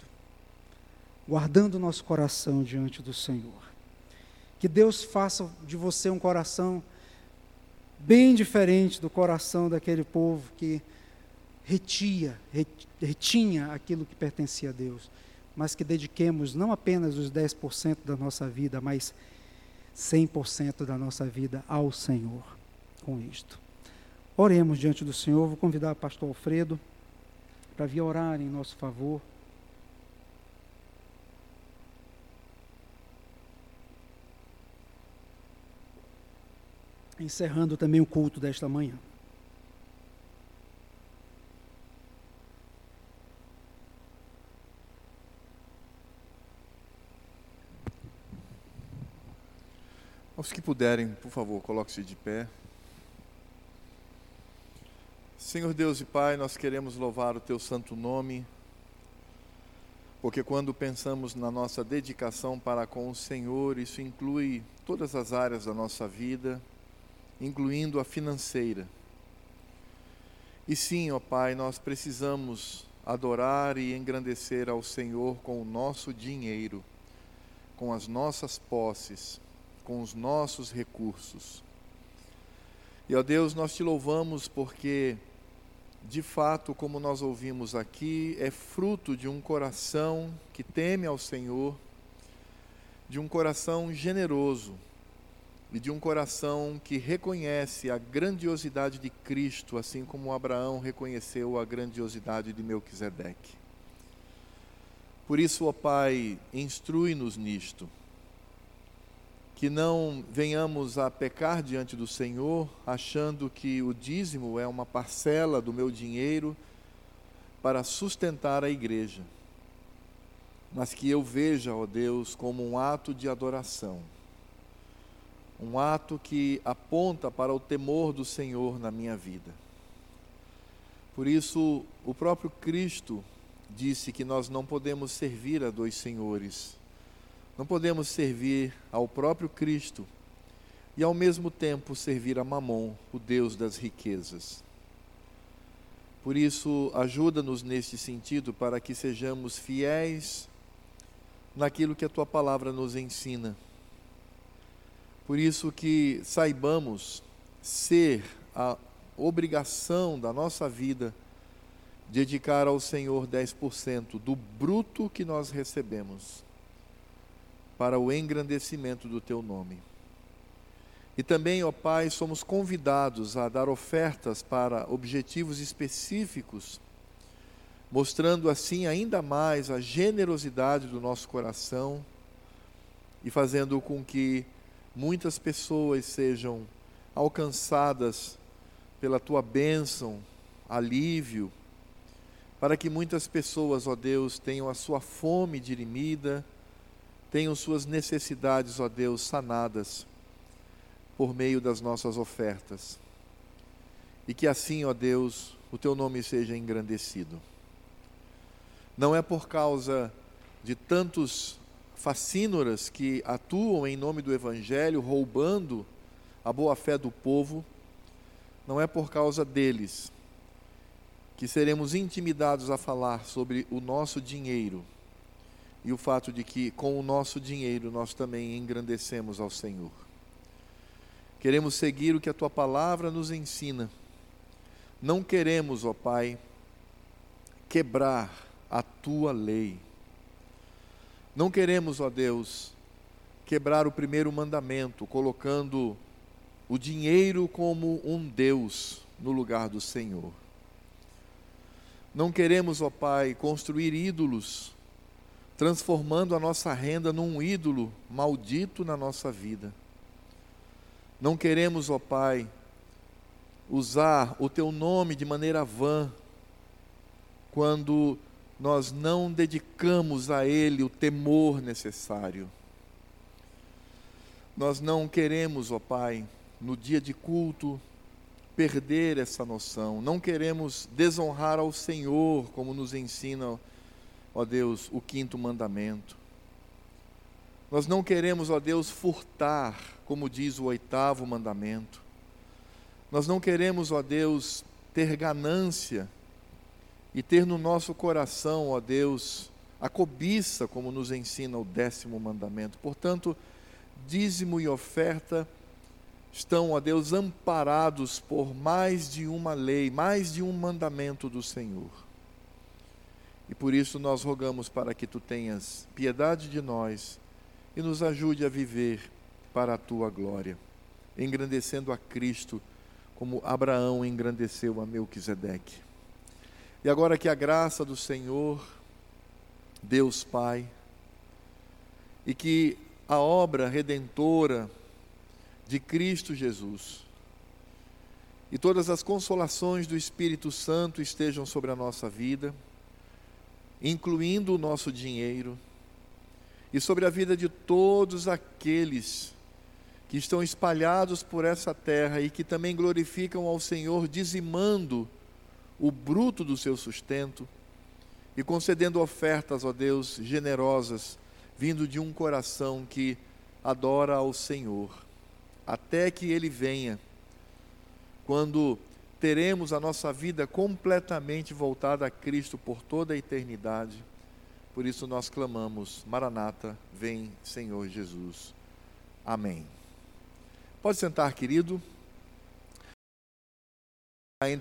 guardando nosso coração diante do Senhor. Que Deus faça de você um coração bem diferente do coração daquele povo que retia, retinha aquilo que pertencia a Deus, mas que dediquemos não apenas os 10% da nossa vida, mas 100% da nossa vida ao Senhor com isto. Oremos diante do Senhor. Vou convidar o pastor Alfredo para vir orar em nosso favor. Encerrando também o culto desta manhã. Aos que puderem, por favor, coloque-se de pé. Senhor Deus e Pai, nós queremos louvar o Teu santo nome, porque quando pensamos na nossa dedicação para com o Senhor, isso inclui todas as áreas da nossa vida, incluindo a financeira. E sim, ó Pai, nós precisamos adorar e engrandecer ao Senhor com o nosso dinheiro, com as nossas posses, com os nossos recursos. E ó Deus, nós te louvamos porque, de fato, como nós ouvimos aqui, é fruto de um coração que teme ao Senhor, de um coração generoso e de um coração que reconhece a grandiosidade de Cristo, assim como Abraão reconheceu a grandiosidade de Melquisedeque. Por isso, ó Pai, instrui-nos nisto que não venhamos a pecar diante do Senhor, achando que o dízimo é uma parcela do meu dinheiro para sustentar a igreja, mas que eu veja, ó Deus, como um ato de adoração, um ato que aponta para o temor do Senhor na minha vida. Por isso, o próprio Cristo disse que nós não podemos servir a dois senhores não podemos servir ao próprio Cristo e ao mesmo tempo servir a Mamon, o Deus das riquezas. Por isso, ajuda-nos neste sentido para que sejamos fiéis naquilo que a tua palavra nos ensina. Por isso que saibamos ser a obrigação da nossa vida dedicar ao Senhor 10% do bruto que nós recebemos para o engrandecimento do teu nome. E também, ó Pai, somos convidados a dar ofertas para objetivos específicos, mostrando assim ainda mais a generosidade do nosso coração e fazendo com que muitas pessoas sejam alcançadas pela tua bênção, alívio, para que muitas pessoas, ó Deus, tenham a sua fome dirimida tenham suas necessidades, ó Deus, sanadas por meio das nossas ofertas. E que assim, ó Deus, o teu nome seja engrandecido. Não é por causa de tantos facínoras que atuam em nome do Evangelho, roubando a boa-fé do povo, não é por causa deles que seremos intimidados a falar sobre o nosso dinheiro e o fato de que com o nosso dinheiro nós também engrandecemos ao Senhor. Queremos seguir o que a tua palavra nos ensina. Não queremos, ó Pai, quebrar a tua lei. Não queremos, ó Deus, quebrar o primeiro mandamento, colocando o dinheiro como um Deus no lugar do Senhor. Não queremos, ó Pai, construir ídolos transformando a nossa renda num ídolo maldito na nossa vida. Não queremos, ó Pai, usar o teu nome de maneira vã, quando nós não dedicamos a Ele o temor necessário. Nós não queremos, ó Pai, no dia de culto, perder essa noção. Não queremos desonrar ao Senhor, como nos ensina ó Deus, o quinto mandamento. Nós não queremos, ó Deus, furtar, como diz o oitavo mandamento. Nós não queremos, ó Deus, ter ganância e ter no nosso coração, ó Deus, a cobiça, como nos ensina o décimo mandamento. Portanto, dízimo e oferta estão, ó Deus, amparados por mais de uma lei, mais de um mandamento do Senhor. E por isso nós rogamos para que tu tenhas piedade de nós e nos ajude a viver para a tua glória, engrandecendo a Cristo como Abraão engrandeceu a Melquisedeque. E agora que a graça do Senhor, Deus Pai, e que a obra redentora de Cristo Jesus e todas as consolações do Espírito Santo estejam sobre a nossa vida incluindo o nosso dinheiro, e sobre a vida de todos aqueles que estão espalhados por essa terra e que também glorificam ao Senhor, dizimando o bruto do seu sustento e concedendo ofertas, ó Deus, generosas, vindo de um coração que adora ao Senhor, até que Ele venha, quando teremos a nossa vida completamente voltada a Cristo por toda a eternidade. Por isso nós clamamos: Maranata, vem, Senhor Jesus. Amém. Pode sentar, querido.